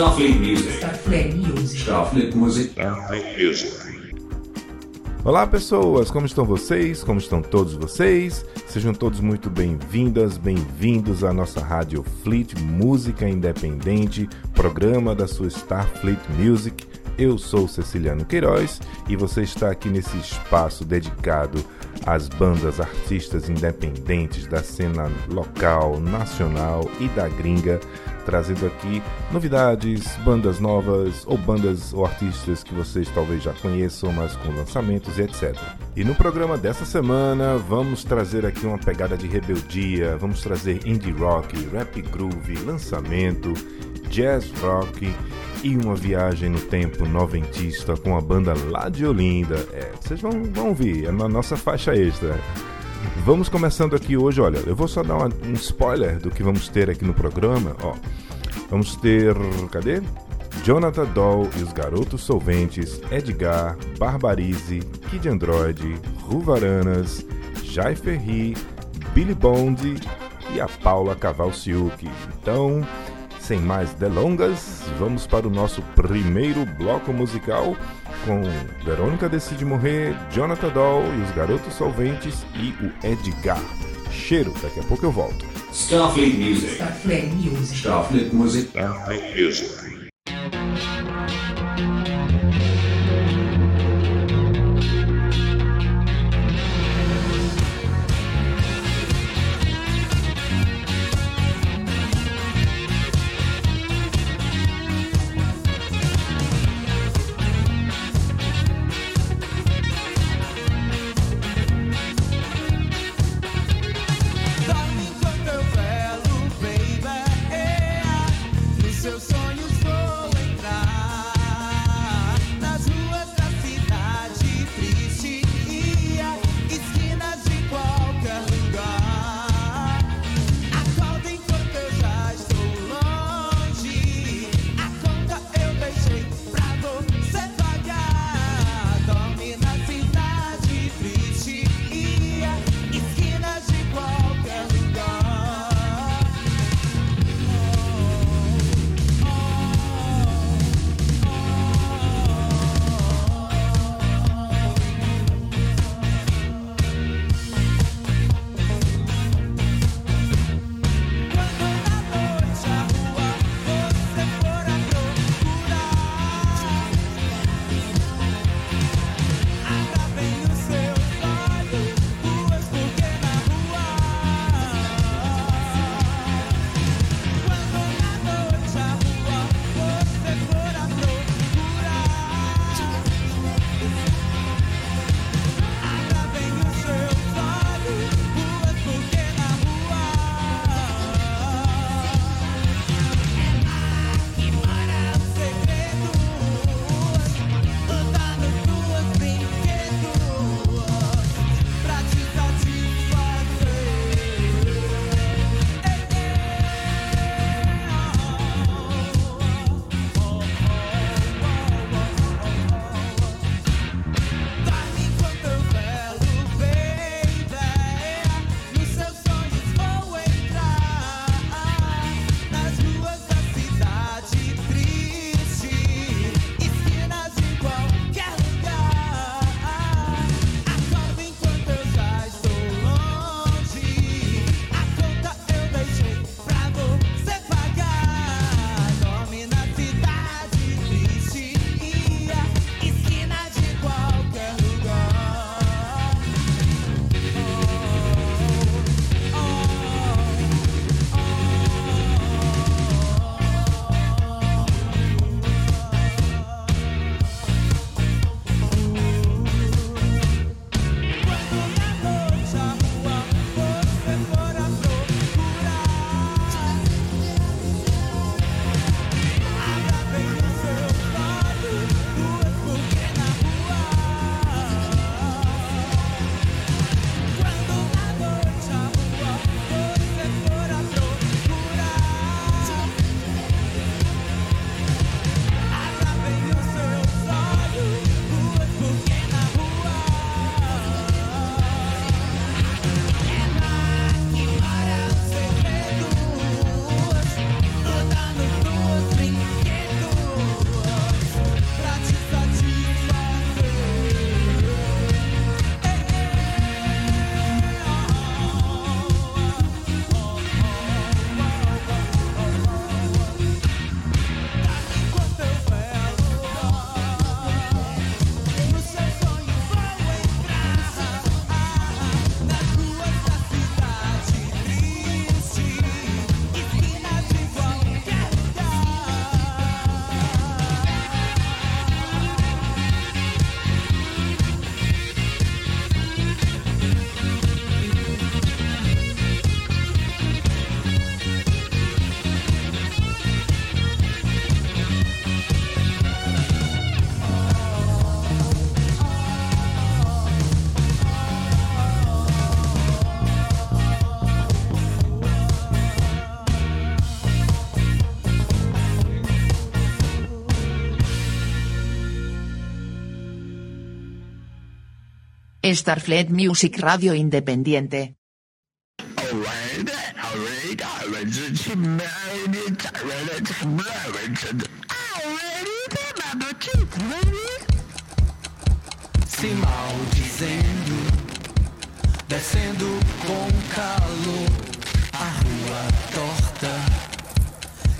Starfleet Music. Starfleet Music. Starfleet Music. Starfleet Music. Olá pessoas, como estão vocês? Como estão todos vocês? Sejam todos muito bem-vindas, bem-vindos à nossa Rádio Fleet Música Independente, programa da sua Starfleet Music. Eu sou Ceciliano Queiroz e você está aqui nesse espaço dedicado às bandas artistas independentes da cena local, nacional e da gringa, trazendo aqui novidades, bandas novas ou bandas ou artistas que vocês talvez já conheçam, mas com lançamentos e etc. E no programa dessa semana vamos trazer aqui uma pegada de rebeldia, vamos trazer indie rock, rap groove, lançamento, jazz rock e uma viagem no tempo noventista com a banda lá de Olinda. É, vocês vão, vão ouvir, é na nossa faixa extra. Vamos começando aqui hoje, olha, eu vou só dar uma, um spoiler do que vamos ter aqui no programa, ó. Vamos ter, cadê? Jonathan Doll e os Garotos Solventes, Edgar, Barbarize, Kid Android, Ruvaranas, Jai Ferri, Billy Bond e a Paula Cavalciuc. Então, sem mais delongas, vamos para o nosso primeiro bloco musical com Verônica Decide Morrer, Jonathan Doll e os Garotos Solventes e o Edgar. Cheiro, daqui a pouco eu volto. Starfleet Music. Starfleet Music. Starfleet Music. Starfleet Music. Starfleet Music Radio Independiente. Sinal dizendo, descendo com calor, a rua torta,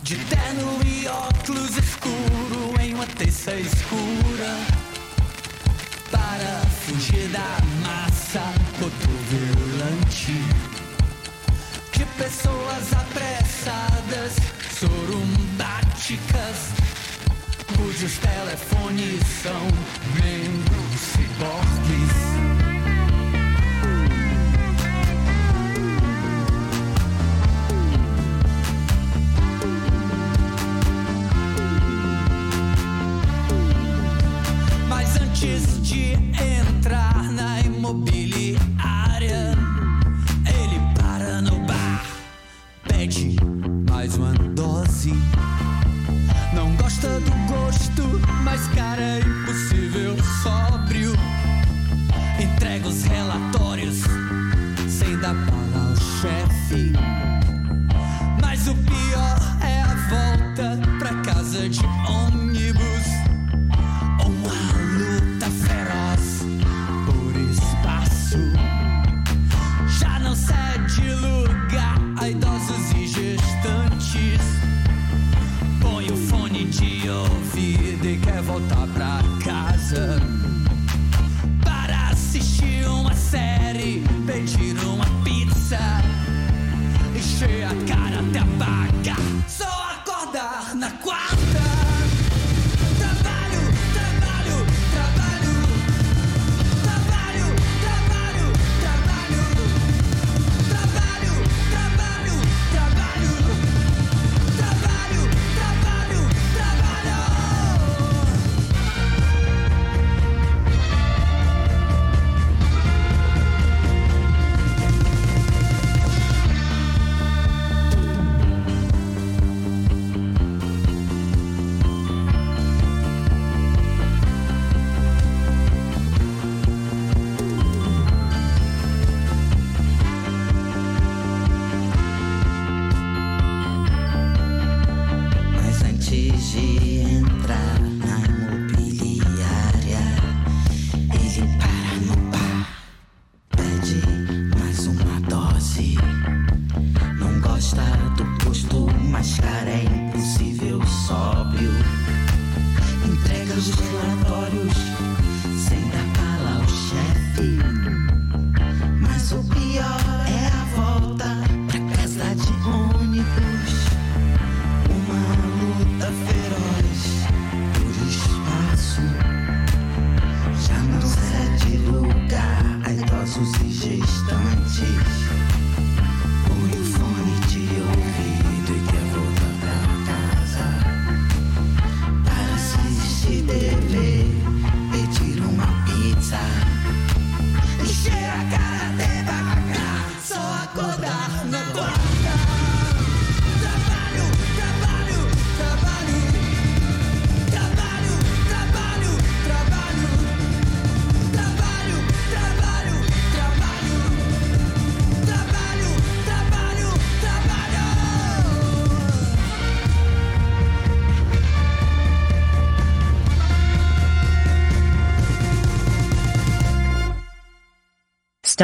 de terno e óculos escuro em uma terça escura para fugir da massa cotovelante de pessoas apressadas, sorumbáticas, cujos telefones são membros ciborgues.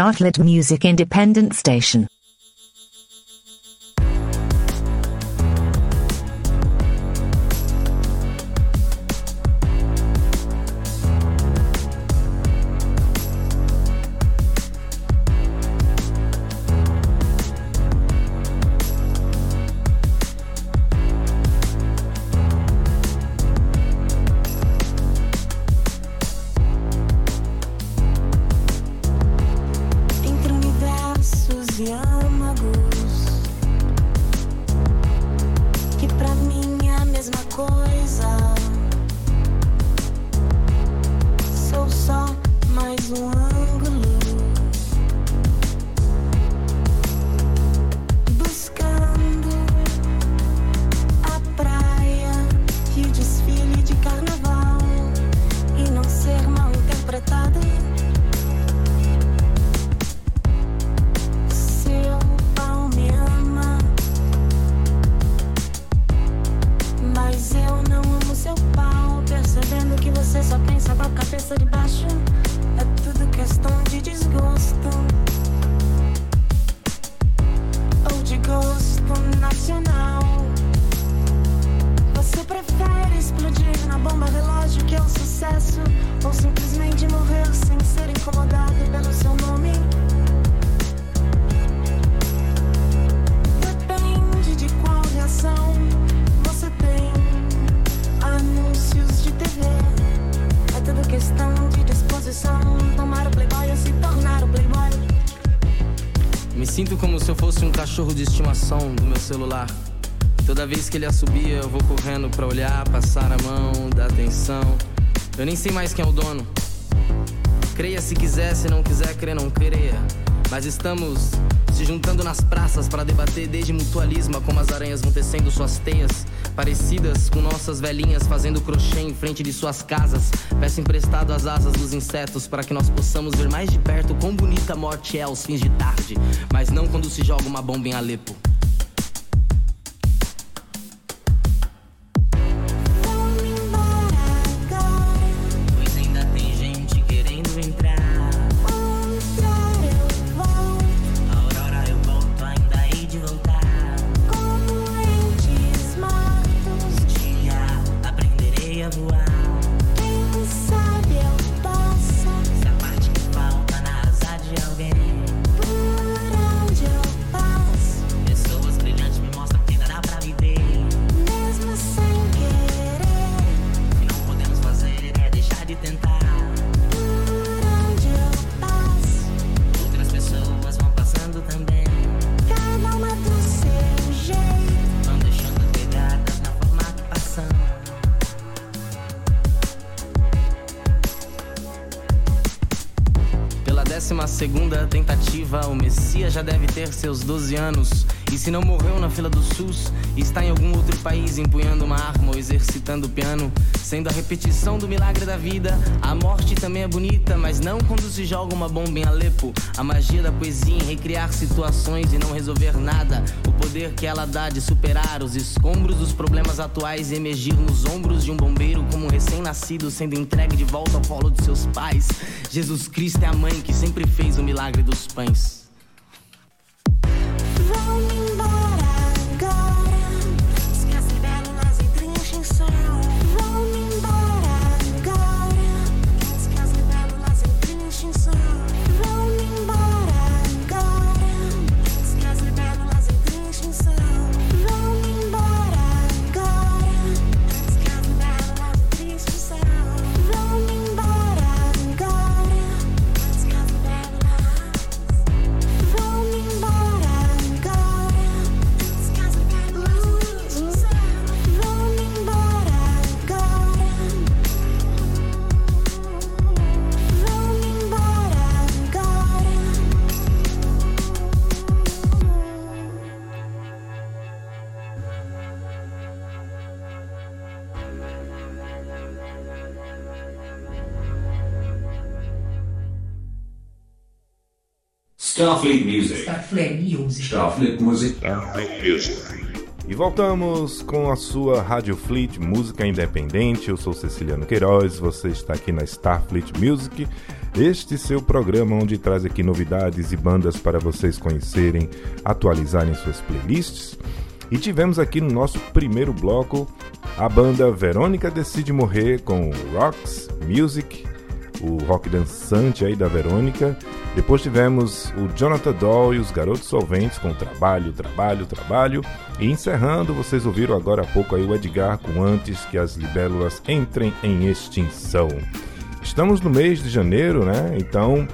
outlet music independent station. Que ele assobia, eu vou correndo pra olhar, passar a mão, dar atenção. Eu nem sei mais quem é o dono. Creia se quiser, se não quiser, crer não creia. Mas estamos se juntando nas praças para debater desde mutualismo como as aranhas vão tecendo suas teias, parecidas com nossas velhinhas fazendo crochê em frente de suas casas. Peço emprestado as asas dos insetos para que nós possamos ver mais de perto quão bonita a morte é aos fins de tarde, mas não quando se joga uma bomba em Alepo. Ter seus 12 anos. E se não morreu na fila do SUS, está em algum outro país empunhando uma arma ou exercitando o piano. Sendo a repetição do milagre da vida, a morte também é bonita, mas não quando se joga uma bomba em Alepo. A magia da poesia em recriar situações e não resolver nada. O poder que ela dá de superar os escombros dos problemas atuais e emergir nos ombros de um bombeiro como um recém-nascido sendo entregue de volta ao colo de seus pais. Jesus Cristo é a mãe que sempre fez o milagre dos pães. Starfleet Music. Starfleet Music. Starfleet Music. Starfleet Music. E voltamos com a sua Rádio Fleet Música Independente. Eu sou Ceciliano Queiroz, você está aqui na Starfleet Music. Este seu programa onde traz aqui novidades e bandas para vocês conhecerem, atualizarem suas playlists. E tivemos aqui no nosso primeiro bloco a banda Verônica Decide Morrer com Rocks Music, o rock dançante aí da Verônica. Depois tivemos o Jonathan Doll e os Garotos Solventes com Trabalho, Trabalho, Trabalho. E encerrando, vocês ouviram agora há pouco aí o Edgar com Antes que as Libélulas entrem em extinção. Estamos no mês de janeiro, né? Então,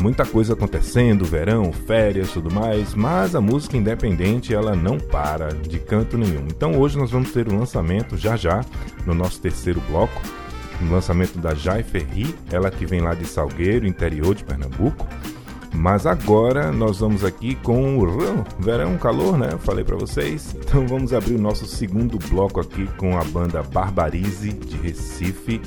muita coisa acontecendo, verão, férias, tudo mais, mas a música independente ela não para de canto nenhum. Então hoje nós vamos ter um lançamento já já no nosso terceiro bloco, um lançamento da Jai Ferri, ela que vem lá de Salgueiro, interior de Pernambuco. Mas agora nós vamos aqui com o verão, calor, né? Falei para vocês. Então vamos abrir o nosso segundo bloco aqui com a banda Barbarize de Recife,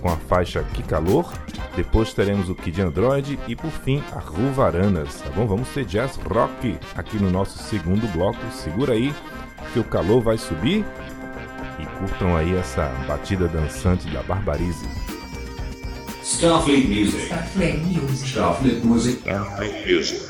com a faixa Que Calor. Depois teremos o Kid Android e por fim a Ruvaranas, tá bom? Vamos ter jazz rock aqui no nosso segundo bloco. Segura aí que o calor vai subir e curtam aí essa batida dançante da Barbarize. Starfleet Music. Starfleet Music. Starfleet Music. Starfleet Music.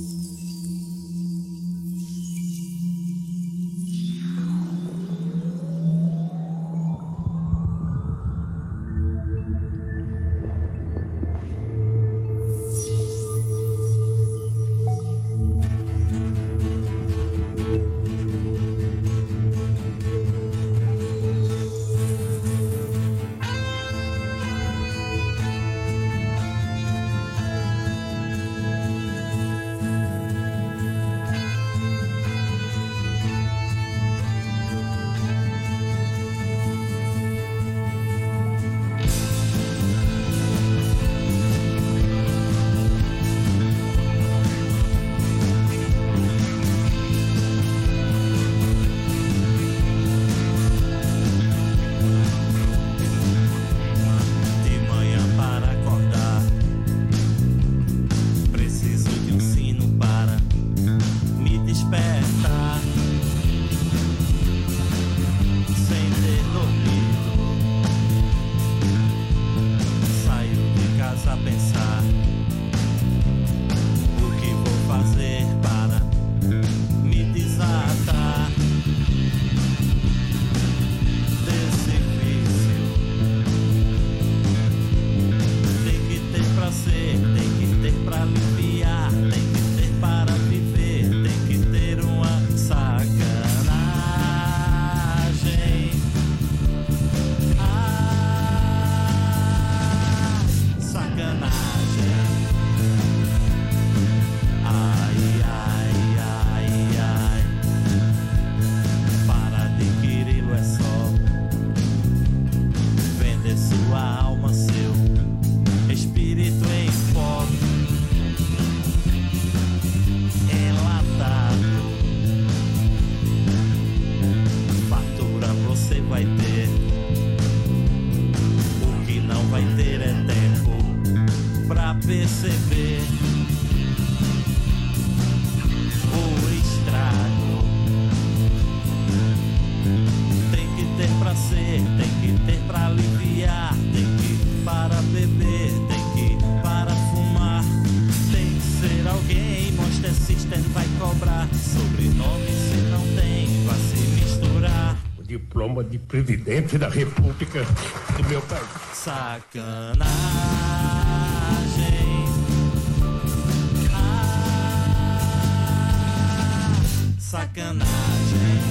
Presidente da República do meu país. Sacanagem. Ah, sacanagem.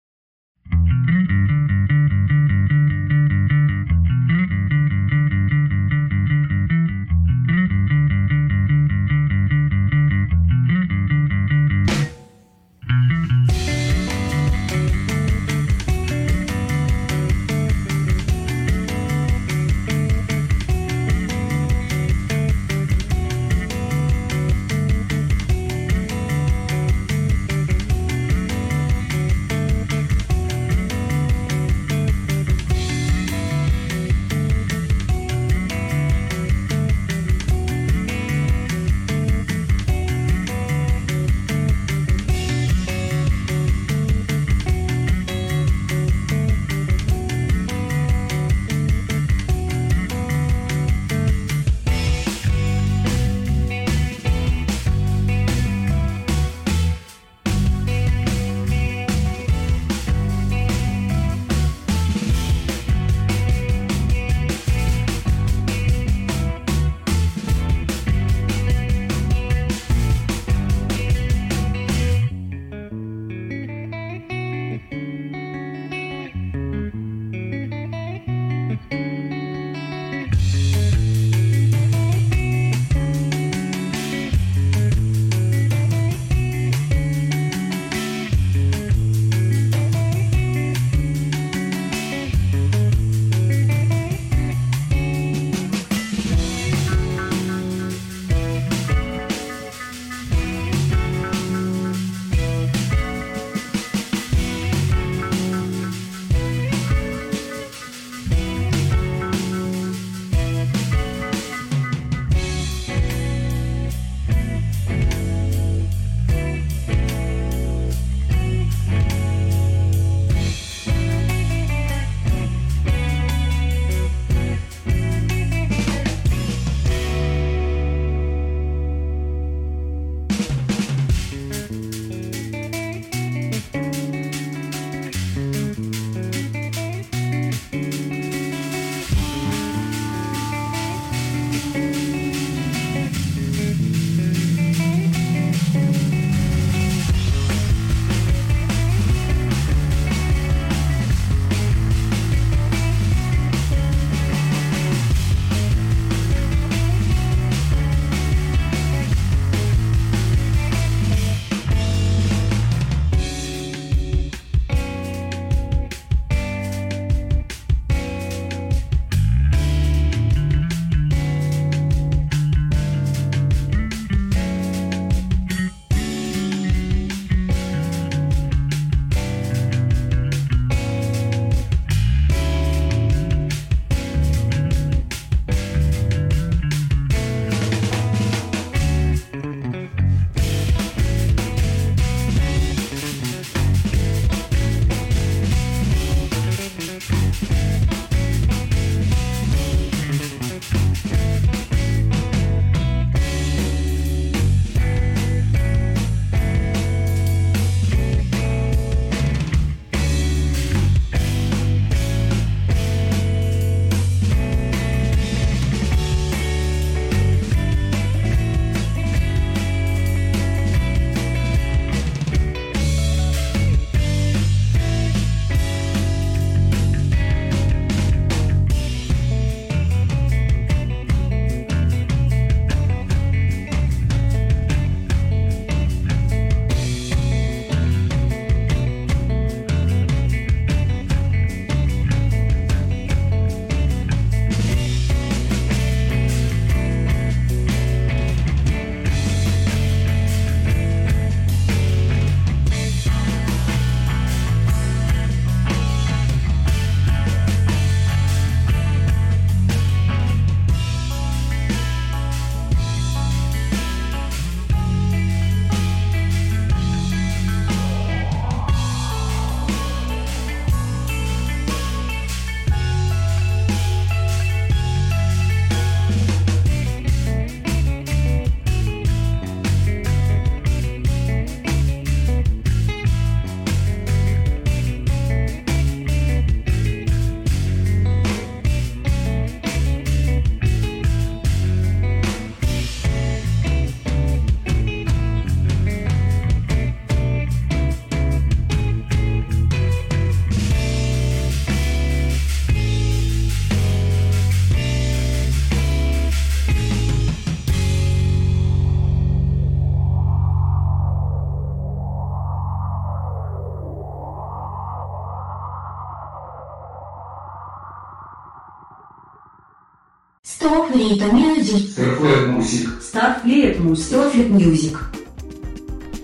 Starfleet Music. Starfleet Music. Starfleet Music. Starfleet Music.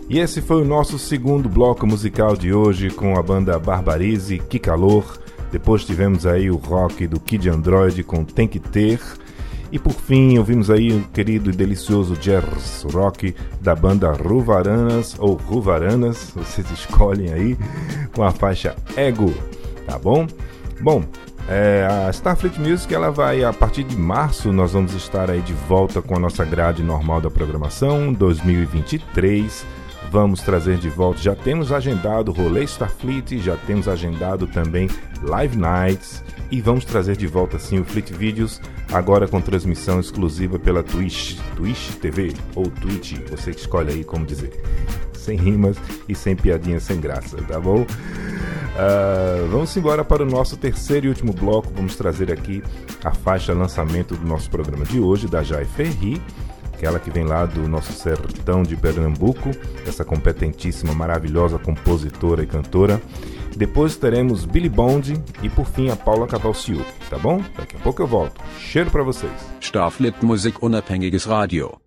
E esse foi o nosso segundo bloco musical de hoje com a banda Barbarize, Que Calor. Depois tivemos aí o rock do Kid Android com Tem Que Ter. E por fim, ouvimos aí o querido e delicioso jazz rock da banda Ruvaranas ou Ruvaranas, vocês escolhem aí, com a faixa Ego, tá bom? Bom, é, a Starfleet Music ela vai a partir de março nós vamos estar aí de volta com a nossa grade normal da programação 2023 vamos trazer de volta já temos agendado rolê Starfleet já temos agendado também live nights. E vamos trazer de volta sim o Fleet Videos agora com transmissão exclusiva pela Twitch Twitch TV ou Twitch você que escolhe aí como dizer sem rimas e sem piadinha sem graça tá bom Uh, vamos embora para o nosso terceiro e último bloco. Vamos trazer aqui a faixa lançamento do nosso programa de hoje, da Jai Ferri, aquela que vem lá do nosso sertão de Pernambuco, essa competentíssima, maravilhosa compositora e cantora. Depois teremos Billy Bond e por fim a Paula Cavalciu, tá bom? Daqui a pouco eu volto. Cheiro para vocês. Starfleet Musik Unabhängiges Radio.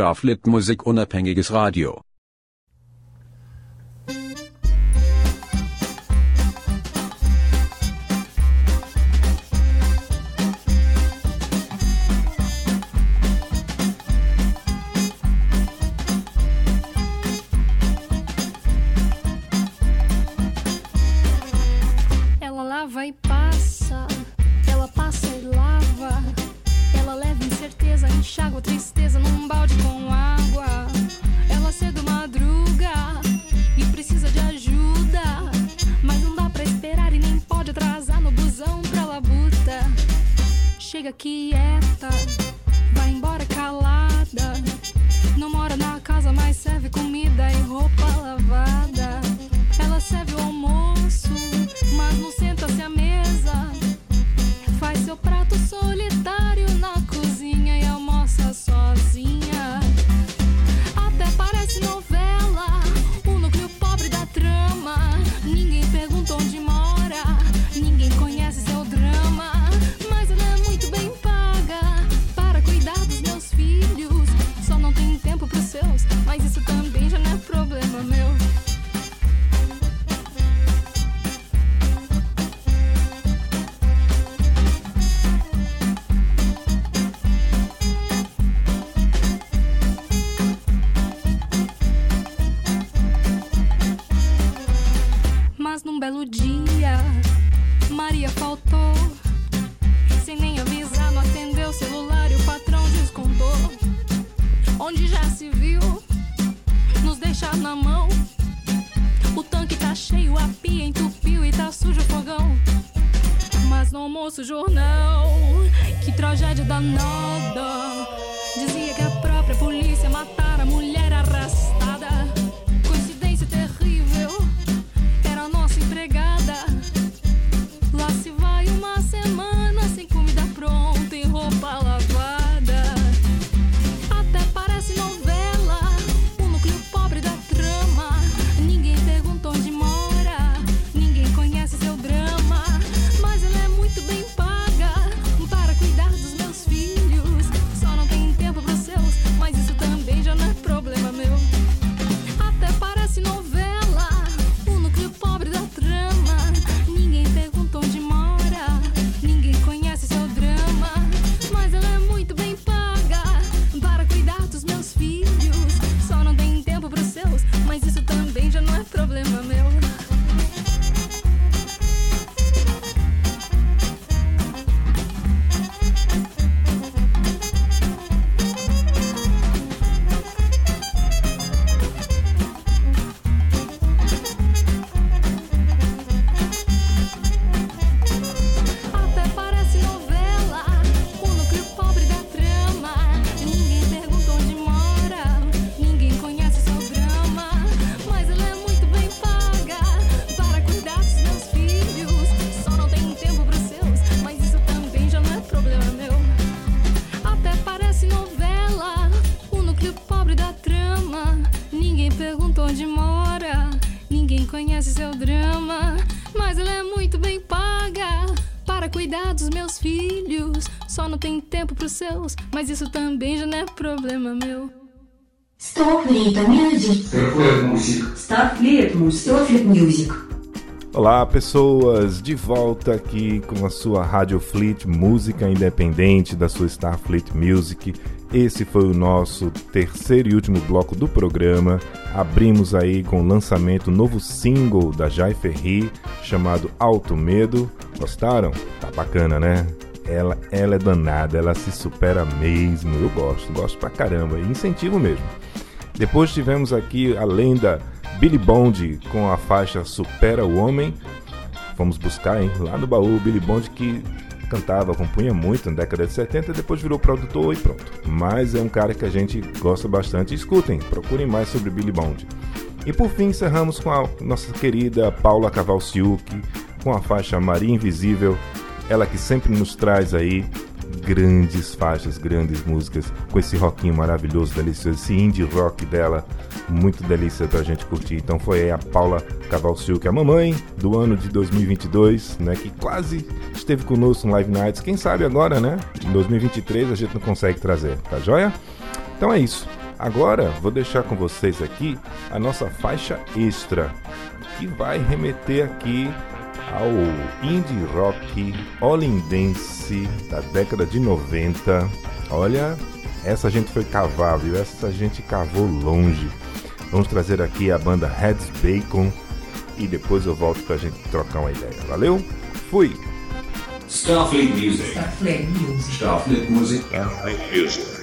Starflit Musik unabhängiges Radio. Starfleet Music. Starfleet Music. Starfleet Music. Starfleet Music. Olá, pessoas, de volta aqui com a sua Rádio Fleet, música independente da sua Starfleet Music. Esse foi o nosso terceiro e último bloco do programa. Abrimos aí com o lançamento novo single da Jai Ferri, chamado Alto Medo. Gostaram? Tá bacana, né? Ela, ela é danada, ela se supera mesmo. Eu gosto, gosto pra caramba, e incentivo mesmo. Depois tivemos aqui a lenda Billy Bond com a faixa Supera o Homem. Fomos buscar, hein? Lá no baú, Billy Bond que cantava, compunha muito na década de 70, depois virou produtor e pronto. Mas é um cara que a gente gosta bastante. Escutem, procurem mais sobre Billy Bond. E por fim encerramos com a nossa querida Paula Cavalciuc com a faixa Maria Invisível, ela que sempre nos traz aí grandes faixas, grandes músicas, com esse rockinho maravilhoso, delicioso, esse indie rock dela, muito delícia pra gente curtir. Então foi a Paula Cavalciuc, a mamãe do ano de 2022, né, que quase esteve conosco no Live Nights. Quem sabe agora, né, em 2023 a gente não consegue trazer, tá joia? Então é isso. Agora vou deixar com vocês aqui a nossa faixa extra, que vai remeter aqui ao indie rock holindense da década de 90. Olha, essa gente foi cavar, viu? Essa gente cavou longe. Vamos trazer aqui a banda Heads Bacon e depois eu volto pra gente trocar uma ideia. Valeu? Fui! Starfleet Music. Starfleet Music. Starfleet Music. Starfleet Music.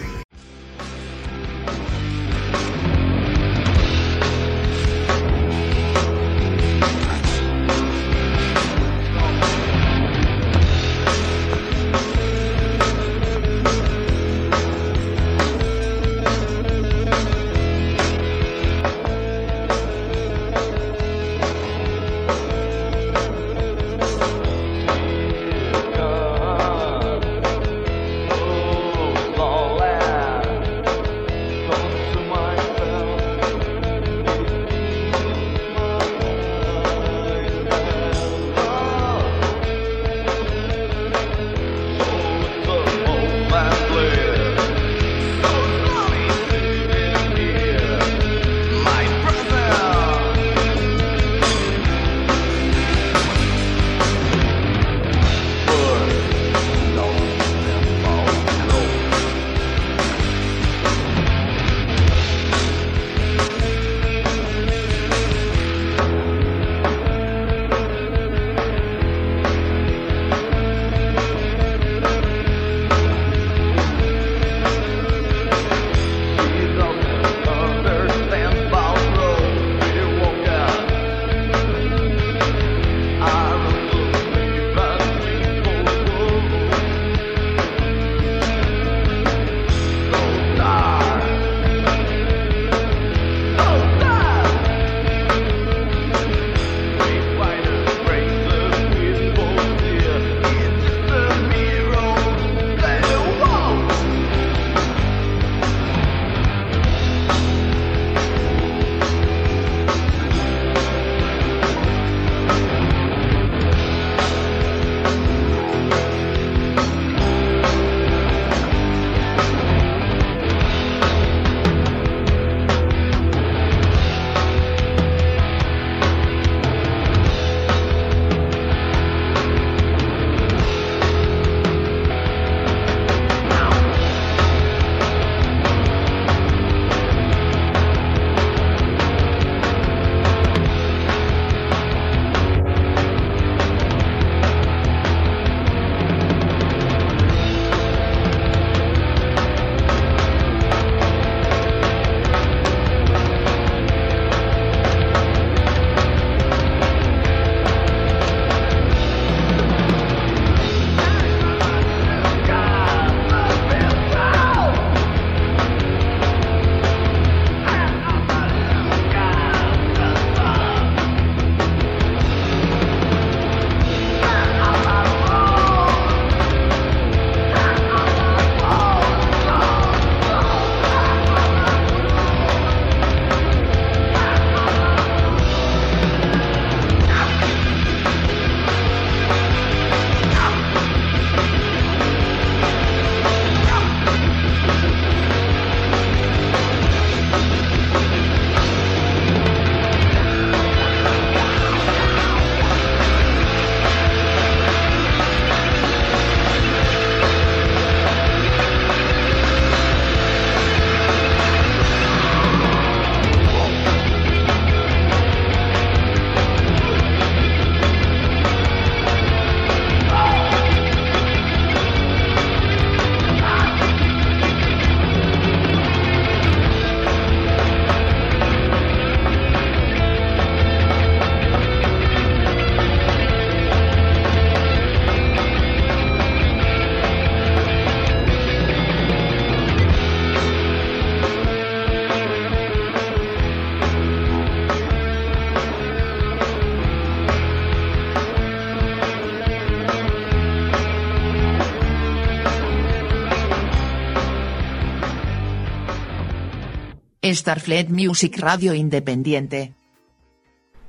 Starfleet Music Radio Independiente.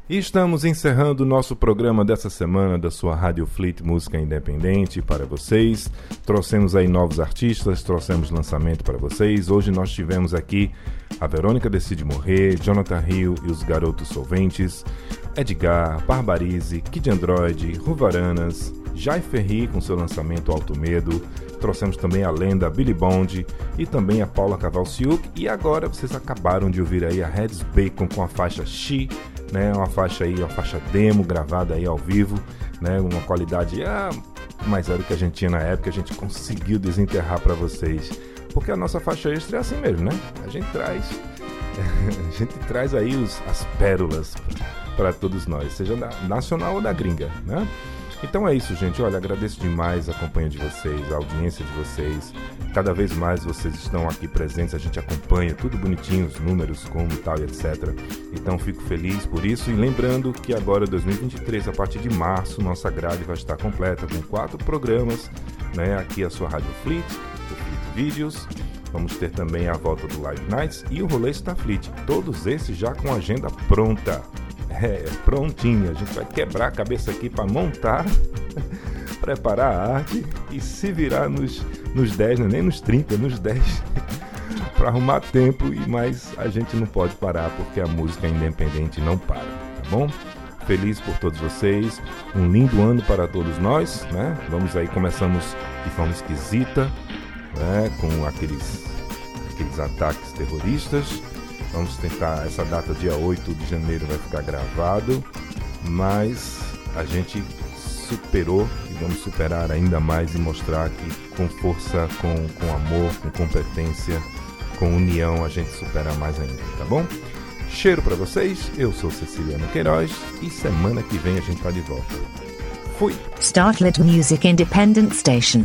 E estamos encerrando o nosso programa dessa semana da sua Rádio Fleet Música Independente para vocês. Trouxemos aí novos artistas, trouxemos lançamento para vocês. Hoje nós tivemos aqui a Verônica Decide Morrer, Jonathan Hill e os Garotos Solventes, Edgar, Barbarize, Kid Android, Ruvaranas, Jai Ferri com seu lançamento Alto Medo. Trouxemos também a lenda Billy Bond e também a Paula Cavalciuc. E agora vocês acabaram de ouvir aí a Reds Bacon com a faixa She né? Uma faixa aí, uma faixa demo gravada aí ao vivo, né? Uma qualidade ah, mais era do que a gente tinha na época, a gente conseguiu desenterrar para vocês. Porque a nossa faixa extra é assim mesmo, né? A gente traz a gente traz aí os, as pérolas para todos nós, seja da nacional ou da gringa, né? Então é isso, gente. Olha, agradeço demais a companhia de vocês, a audiência de vocês. Cada vez mais vocês estão aqui presentes, a gente acompanha tudo bonitinho, os números, como tal e etc. Então fico feliz por isso. E lembrando que agora, 2023, a partir de março, nossa grade vai estar completa com quatro programas, né? Aqui a sua Rádio Fleet, o Fleet Vídeos. Vamos ter também a volta do Live Nights e o Rolê Starfleet. Todos esses já com agenda pronta. É, prontinha. A gente vai quebrar a cabeça aqui para montar, preparar a arte e se virar nos, nos 10, né? nem nos 30, nos 10, para arrumar tempo. E mais a gente não pode parar porque a música independente não para, tá bom? Feliz por todos vocês, um lindo ano para todos nós, né? Vamos aí, começamos de forma esquisita, né? Com aqueles, aqueles ataques terroristas Vamos tentar, essa data, dia 8 de janeiro, vai ficar gravado, mas a gente superou e vamos superar ainda mais e mostrar que com força, com, com amor, com competência, com união, a gente supera mais ainda, tá bom? Cheiro para vocês, eu sou Ceciliano Queiroz e semana que vem a gente tá de volta. Fui! Startlet Music Independent Station.